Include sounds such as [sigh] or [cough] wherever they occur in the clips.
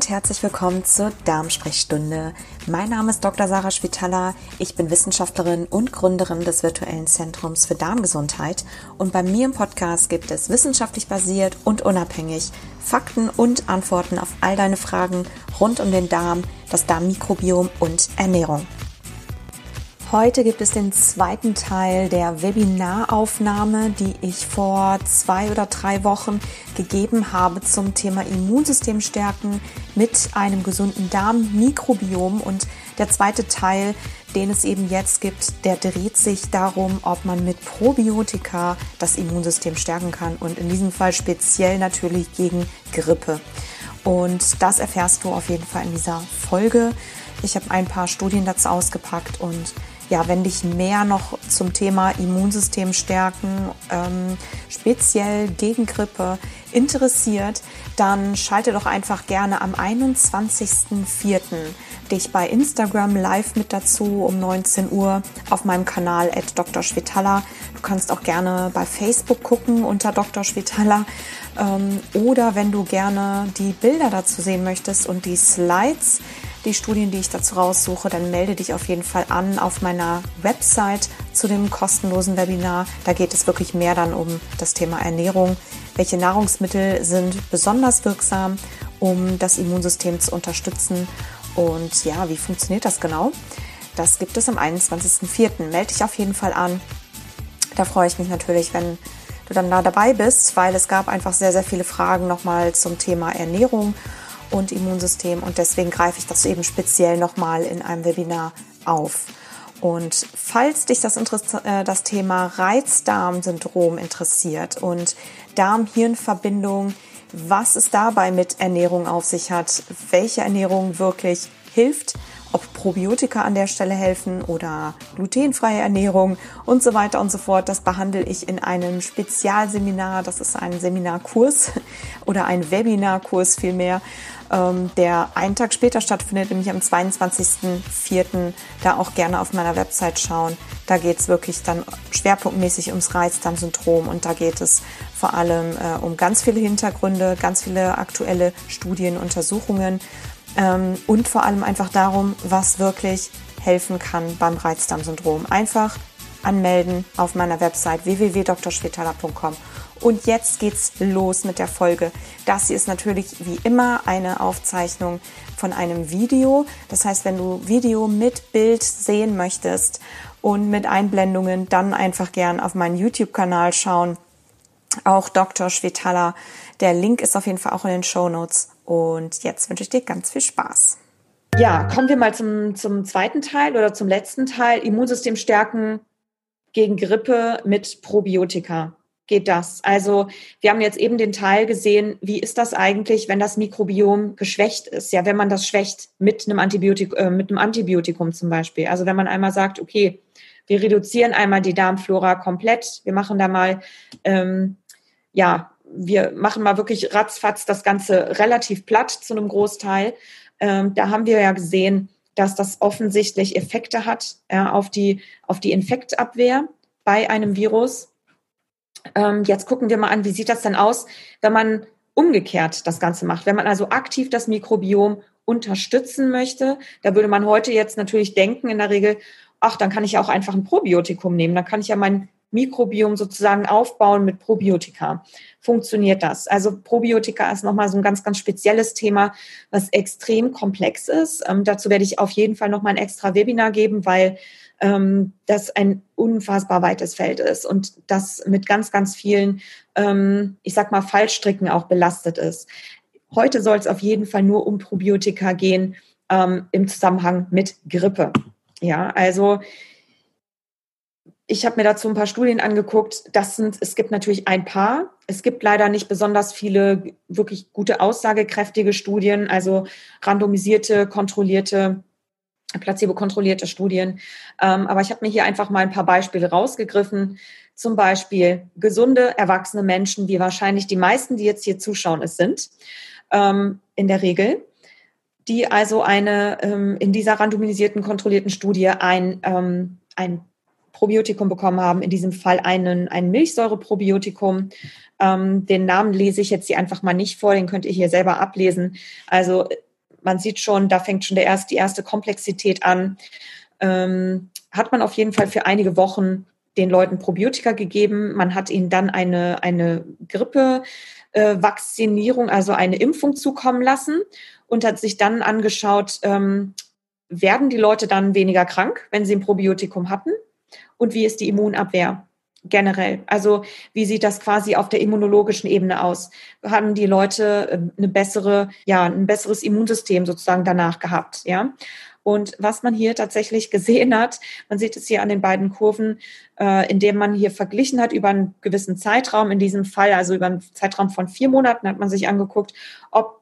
und herzlich willkommen zur Darmsprechstunde. Mein Name ist Dr. Sarah Spitaler. Ich bin Wissenschaftlerin und Gründerin des virtuellen Zentrums für Darmgesundheit. Und bei mir im Podcast gibt es wissenschaftlich basiert und unabhängig Fakten und Antworten auf all deine Fragen rund um den Darm, das Darmmikrobiom und Ernährung. Heute gibt es den zweiten Teil der Webinaraufnahme, die ich vor zwei oder drei Wochen gegeben habe zum Thema Immunsystem stärken mit einem gesunden Darmmikrobiom. Und der zweite Teil, den es eben jetzt gibt, der dreht sich darum, ob man mit Probiotika das Immunsystem stärken kann und in diesem Fall speziell natürlich gegen Grippe. Und das erfährst du auf jeden Fall in dieser Folge. Ich habe ein paar Studien dazu ausgepackt und ja, wenn dich mehr noch zum Thema Immunsystem stärken, ähm, speziell gegen Grippe interessiert, dann schalte doch einfach gerne am 21.04. dich bei Instagram live mit dazu um 19 Uhr auf meinem Kanal at Dr. Schwetala. Du kannst auch gerne bei Facebook gucken unter Dr. Schwetala. Ähm, oder wenn du gerne die Bilder dazu sehen möchtest und die Slides, die Studien, die ich dazu raussuche, dann melde dich auf jeden Fall an auf meiner Website zu dem kostenlosen Webinar. Da geht es wirklich mehr dann um das Thema Ernährung. Welche Nahrungsmittel sind besonders wirksam, um das Immunsystem zu unterstützen? Und ja, wie funktioniert das genau? Das gibt es am 21.04. Melde dich auf jeden Fall an. Da freue ich mich natürlich, wenn du dann da dabei bist, weil es gab einfach sehr, sehr viele Fragen nochmal zum Thema Ernährung und Immunsystem. Und deswegen greife ich das eben speziell nochmal in einem Webinar auf. Und falls dich das, äh, das Thema Reizdarmsyndrom interessiert und Darm-Hirn-Verbindung, was es dabei mit Ernährung auf sich hat, welche Ernährung wirklich hilft, ob Probiotika an der Stelle helfen oder glutenfreie Ernährung und so weiter und so fort. Das behandle ich in einem Spezialseminar. Das ist ein Seminarkurs [laughs] oder ein Webinarkurs vielmehr, der einen Tag später stattfindet, nämlich am 22.04. Da auch gerne auf meiner Website schauen. Da geht es wirklich dann schwerpunktmäßig ums Reizdarmsyndrom und da geht es vor allem äh, um ganz viele Hintergründe, ganz viele aktuelle Studien, Untersuchungen ähm, und vor allem einfach darum, was wirklich helfen kann beim Reizdarmsyndrom. Einfach anmelden auf meiner Website www.drschwetala.com. Und jetzt geht's los mit der Folge. Das hier ist natürlich wie immer eine Aufzeichnung von einem Video. Das heißt, wenn du Video mit Bild sehen möchtest und mit Einblendungen, dann einfach gern auf meinen YouTube-Kanal schauen. Auch Dr. Schwetala. Der Link ist auf jeden Fall auch in den Show Notes. Und jetzt wünsche ich dir ganz viel Spaß. Ja, kommen wir mal zum, zum zweiten Teil oder zum letzten Teil. Immunsystem stärken gegen Grippe mit Probiotika. Geht das? Also wir haben jetzt eben den Teil gesehen, wie ist das eigentlich, wenn das Mikrobiom geschwächt ist? Ja, wenn man das schwächt mit einem, Antibiotik, äh, mit einem Antibiotikum zum Beispiel. Also wenn man einmal sagt, okay, wir reduzieren einmal die Darmflora komplett, wir machen da mal ähm, ja wir machen mal wirklich ratzfatz das Ganze relativ platt zu einem Großteil. Ähm, da haben wir ja gesehen, dass das offensichtlich Effekte hat ja, auf, die, auf die Infektabwehr bei einem Virus. Ähm, jetzt gucken wir mal an, wie sieht das denn aus, wenn man umgekehrt das Ganze macht. Wenn man also aktiv das Mikrobiom unterstützen möchte, da würde man heute jetzt natürlich denken in der Regel, ach, dann kann ich ja auch einfach ein Probiotikum nehmen, dann kann ich ja mein Mikrobiom sozusagen aufbauen mit Probiotika. Funktioniert das? Also Probiotika ist nochmal so ein ganz, ganz spezielles Thema, was extrem komplex ist. Ähm, dazu werde ich auf jeden Fall nochmal ein extra Webinar geben, weil ähm, das ein unfassbar weites Feld ist und das mit ganz, ganz vielen, ähm, ich sag mal, Fallstricken auch belastet ist. Heute soll es auf jeden Fall nur um Probiotika gehen ähm, im Zusammenhang mit Grippe. Ja, also ich habe mir dazu ein paar Studien angeguckt. Das sind, es gibt natürlich ein paar. Es gibt leider nicht besonders viele wirklich gute aussagekräftige Studien, also randomisierte, kontrollierte, placebo-kontrollierte Studien. Ähm, aber ich habe mir hier einfach mal ein paar Beispiele rausgegriffen. Zum Beispiel gesunde, erwachsene Menschen, wie wahrscheinlich die meisten, die jetzt hier zuschauen, es sind, ähm, in der Regel die also eine ähm, in dieser randomisierten, kontrollierten Studie ein, ähm, ein Probiotikum bekommen haben, in diesem Fall einen, ein Milchsäureprobiotikum. Ähm, den Namen lese ich jetzt hier einfach mal nicht vor, den könnt ihr hier selber ablesen. Also man sieht schon, da fängt schon der erst, die erste Komplexität an. Ähm, hat man auf jeden Fall für einige Wochen den Leuten Probiotika gegeben. Man hat ihnen dann eine, eine Grippe-Vaccinierung, äh, also eine Impfung zukommen lassen und hat sich dann angeschaut, ähm, werden die Leute dann weniger krank, wenn sie ein Probiotikum hatten? Und wie ist die Immunabwehr? Generell? Also wie sieht das quasi auf der immunologischen Ebene aus? Haben die Leute äh, eine bessere, ja, ein besseres Immunsystem sozusagen danach gehabt, ja? Und was man hier tatsächlich [laughs] gesehen hat, man sieht es hier an den beiden Kurven, äh, indem man hier verglichen hat über einen gewissen Zeitraum, in diesem Fall, also über einen Zeitraum von vier Monaten, hat man sich angeguckt, ob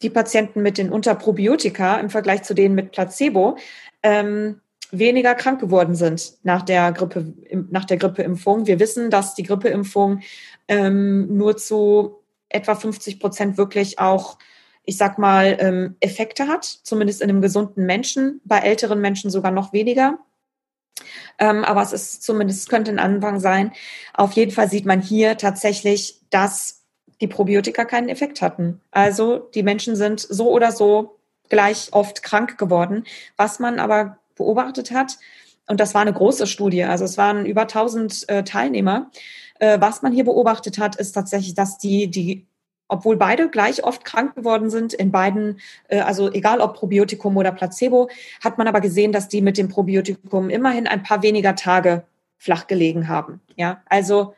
die Patienten mit den Unterprobiotika im Vergleich zu denen mit Placebo ähm, weniger krank geworden sind nach der Grippe, nach der Grippeimpfung. Wir wissen, dass die Grippeimpfung ähm, nur zu etwa 50 Prozent wirklich auch, ich sag mal, ähm, Effekte hat, zumindest in einem gesunden Menschen, bei älteren Menschen sogar noch weniger. Ähm, aber es ist zumindest, könnte ein Anfang sein. Auf jeden Fall sieht man hier tatsächlich, dass die Probiotika keinen Effekt hatten. Also die Menschen sind so oder so gleich oft krank geworden. Was man aber beobachtet hat. Und das war eine große Studie. Also es waren über 1000 äh, Teilnehmer. Äh, was man hier beobachtet hat, ist tatsächlich, dass die, die, obwohl beide gleich oft krank geworden sind, in beiden, äh, also egal ob Probiotikum oder Placebo, hat man aber gesehen, dass die mit dem Probiotikum immerhin ein paar weniger Tage flach gelegen haben. Ja, also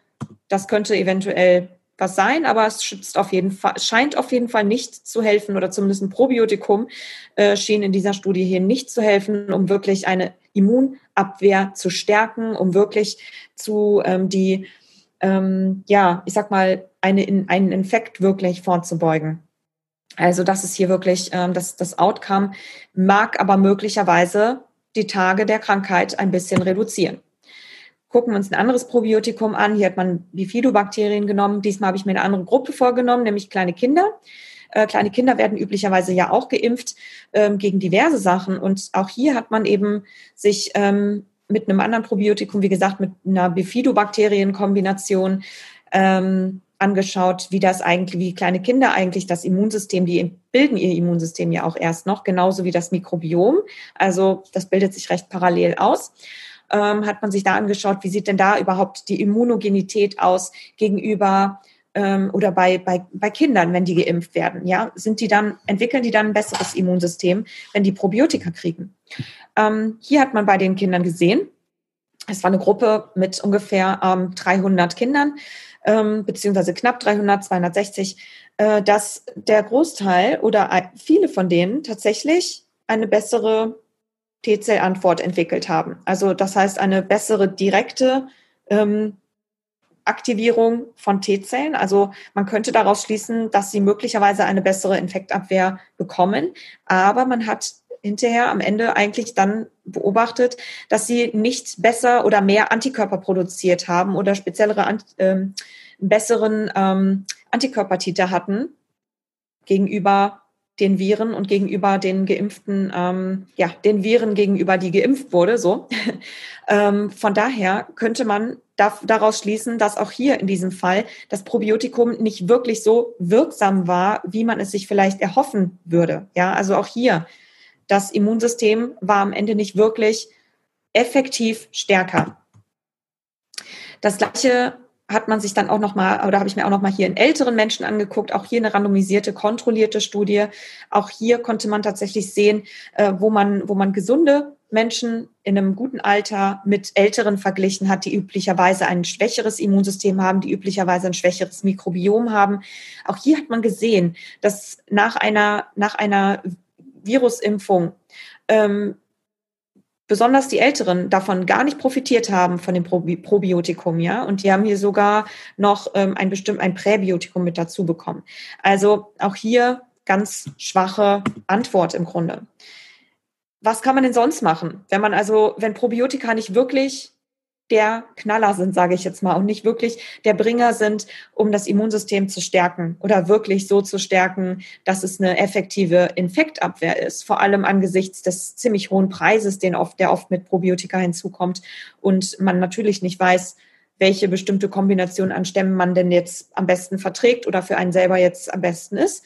das könnte eventuell was sein, aber es schützt auf jeden Fall, scheint auf jeden Fall nicht zu helfen oder zumindest ein Probiotikum äh, schien in dieser Studie hier nicht zu helfen, um wirklich eine Immunabwehr zu stärken, um wirklich zu ähm, die, ähm, ja, ich sag mal, eine, in, einen Infekt wirklich vorzubeugen. Also das ist hier wirklich, ähm, das, das Outcome mag aber möglicherweise die Tage der Krankheit ein bisschen reduzieren gucken wir uns ein anderes Probiotikum an. Hier hat man Bifidobakterien genommen. Diesmal habe ich mir eine andere Gruppe vorgenommen, nämlich kleine Kinder. Äh, kleine Kinder werden üblicherweise ja auch geimpft ähm, gegen diverse Sachen. Und auch hier hat man eben sich ähm, mit einem anderen Probiotikum, wie gesagt, mit einer Bifidobakterienkombination ähm, angeschaut, wie das eigentlich, wie kleine Kinder eigentlich das Immunsystem, die bilden ihr Immunsystem ja auch erst noch, genauso wie das Mikrobiom. Also das bildet sich recht parallel aus ähm, hat man sich da angeschaut, wie sieht denn da überhaupt die Immunogenität aus gegenüber ähm, oder bei, bei, bei Kindern, wenn die geimpft werden. Ja, sind die dann, entwickeln die dann ein besseres Immunsystem, wenn die Probiotika kriegen? Ähm, hier hat man bei den Kindern gesehen, es war eine Gruppe mit ungefähr ähm, 300 Kindern, ähm, beziehungsweise knapp 300, 260, äh, dass der Großteil oder viele von denen tatsächlich eine bessere T-Zellantwort entwickelt haben. Also das heißt eine bessere direkte ähm, Aktivierung von T-Zellen. Also man könnte daraus schließen, dass sie möglicherweise eine bessere Infektabwehr bekommen. Aber man hat hinterher am Ende eigentlich dann beobachtet, dass sie nicht besser oder mehr Antikörper produziert haben oder speziellere, ähm, besseren ähm, Antikörpertiter hatten gegenüber den Viren und gegenüber den Geimpften, ähm, ja, den Viren gegenüber, die geimpft wurde, so. [laughs] ähm, von daher könnte man da, daraus schließen, dass auch hier in diesem Fall das Probiotikum nicht wirklich so wirksam war, wie man es sich vielleicht erhoffen würde. Ja, also auch hier das Immunsystem war am Ende nicht wirklich effektiv stärker. Das gleiche hat man sich dann auch noch mal oder habe ich mir auch noch mal hier in älteren Menschen angeguckt, auch hier eine randomisierte, kontrollierte Studie. Auch hier konnte man tatsächlich sehen, äh, wo man wo man gesunde Menschen in einem guten Alter mit Älteren verglichen hat, die üblicherweise ein schwächeres Immunsystem haben, die üblicherweise ein schwächeres Mikrobiom haben. Auch hier hat man gesehen, dass nach einer nach einer Virusimpfung ähm, besonders die Älteren davon gar nicht profitiert haben von dem Probiotikum, ja. Und die haben hier sogar noch ähm, ein bestimmt ein Präbiotikum mit dazu bekommen. Also auch hier ganz schwache Antwort im Grunde. Was kann man denn sonst machen? Wenn man also, wenn Probiotika nicht wirklich der Knaller sind, sage ich jetzt mal, und nicht wirklich der Bringer sind, um das Immunsystem zu stärken oder wirklich so zu stärken, dass es eine effektive Infektabwehr ist. Vor allem angesichts des ziemlich hohen Preises, den oft, der oft mit Probiotika hinzukommt und man natürlich nicht weiß, welche bestimmte Kombination an Stämmen man denn jetzt am besten verträgt oder für einen selber jetzt am besten ist.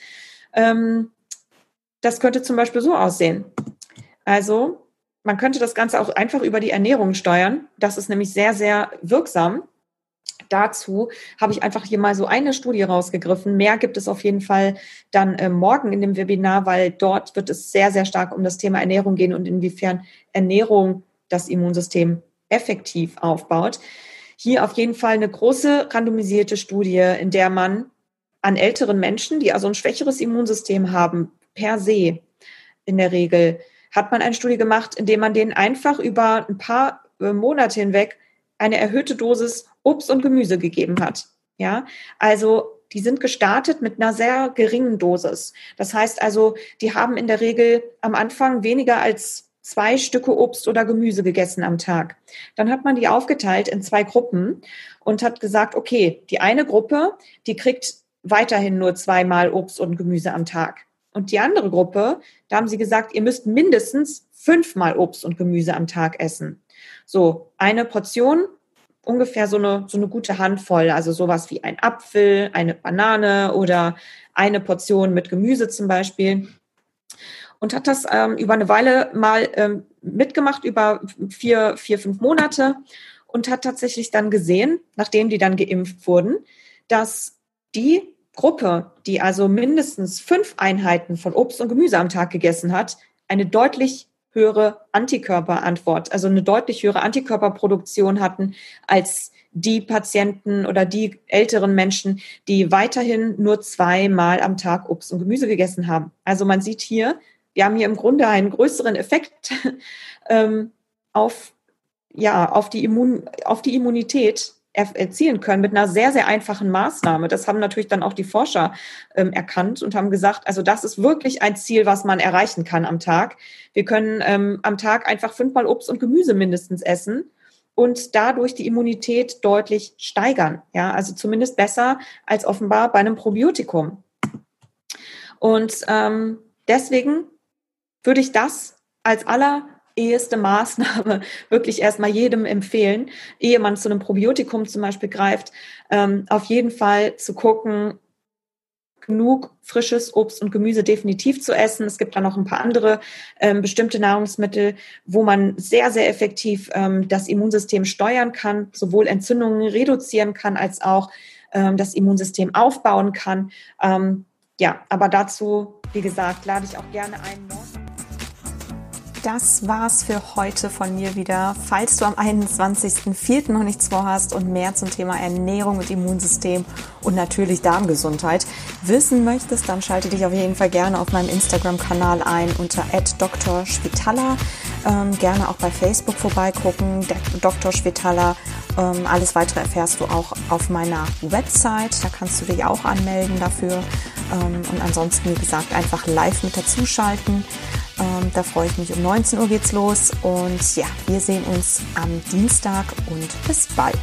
Ähm, das könnte zum Beispiel so aussehen. Also man könnte das Ganze auch einfach über die Ernährung steuern. Das ist nämlich sehr, sehr wirksam. Dazu habe ich einfach hier mal so eine Studie rausgegriffen. Mehr gibt es auf jeden Fall dann äh, morgen in dem Webinar, weil dort wird es sehr, sehr stark um das Thema Ernährung gehen und inwiefern Ernährung das Immunsystem effektiv aufbaut. Hier auf jeden Fall eine große randomisierte Studie, in der man an älteren Menschen, die also ein schwächeres Immunsystem haben, per se in der Regel, hat man eine Studie gemacht, in der man denen einfach über ein paar äh, Monate hinweg eine erhöhte Dosis Obst und Gemüse gegeben hat. Ja, also die sind gestartet mit einer sehr geringen Dosis. Das heißt also, die haben in der Regel am Anfang weniger als zwei Stücke Obst oder Gemüse gegessen am Tag. Dann hat man die aufgeteilt in zwei Gruppen und hat gesagt, okay, die eine Gruppe, die kriegt weiterhin nur zweimal Obst und Gemüse am Tag. Und die andere Gruppe, da haben sie gesagt, ihr müsst mindestens fünfmal Obst und Gemüse am Tag essen. So, eine Portion, ungefähr so eine, so eine gute Handvoll, also sowas wie ein Apfel, eine Banane oder eine Portion mit Gemüse zum Beispiel. Und hat das ähm, über eine Weile mal ähm, mitgemacht, über vier, vier, fünf Monate und hat tatsächlich dann gesehen, nachdem die dann geimpft wurden, dass die Gruppe, die also mindestens fünf Einheiten von Obst und Gemüse am Tag gegessen hat, eine deutlich höhere Antikörperantwort, also eine deutlich höhere Antikörperproduktion hatten als die Patienten oder die älteren Menschen, die weiterhin nur zweimal am Tag Obst und Gemüse gegessen haben. Also man sieht hier, wir haben hier im Grunde einen größeren Effekt [laughs] ähm, auf, ja, auf, die Immun, auf die Immunität erzielen können mit einer sehr, sehr einfachen Maßnahme. Das haben natürlich dann auch die Forscher ähm, erkannt und haben gesagt, also das ist wirklich ein Ziel, was man erreichen kann am Tag. Wir können ähm, am Tag einfach fünfmal Obst und Gemüse mindestens essen und dadurch die Immunität deutlich steigern. Ja, also zumindest besser als offenbar bei einem Probiotikum. Und ähm, deswegen würde ich das als aller eheste Maßnahme [laughs] wirklich erstmal jedem empfehlen, ehe man zu einem Probiotikum zum Beispiel greift, ähm, auf jeden Fall zu gucken, genug frisches Obst und Gemüse definitiv zu essen. Es gibt dann noch ein paar andere ähm, bestimmte Nahrungsmittel, wo man sehr, sehr effektiv ähm, das Immunsystem steuern kann, sowohl Entzündungen reduzieren kann, als auch ähm, das Immunsystem aufbauen kann. Ähm, ja, aber dazu, wie gesagt, lade ich auch gerne ein das war's für heute von mir wieder. Falls du am 21.04. noch nichts vorhast und mehr zum Thema Ernährung und Immunsystem und natürlich Darmgesundheit wissen möchtest, dann schalte dich auf jeden Fall gerne auf meinem Instagram-Kanal ein unter @drschwitala. Ähm, gerne auch bei Facebook vorbeigucken, Dr. Schwitala. Ähm, alles weitere erfährst du auch auf meiner Website. Da kannst du dich auch anmelden dafür. Ähm, und ansonsten, wie gesagt, einfach live mit dazuschalten. Ähm, da freue ich mich. Um 19 Uhr geht's los. Und ja, wir sehen uns am Dienstag und bis bald.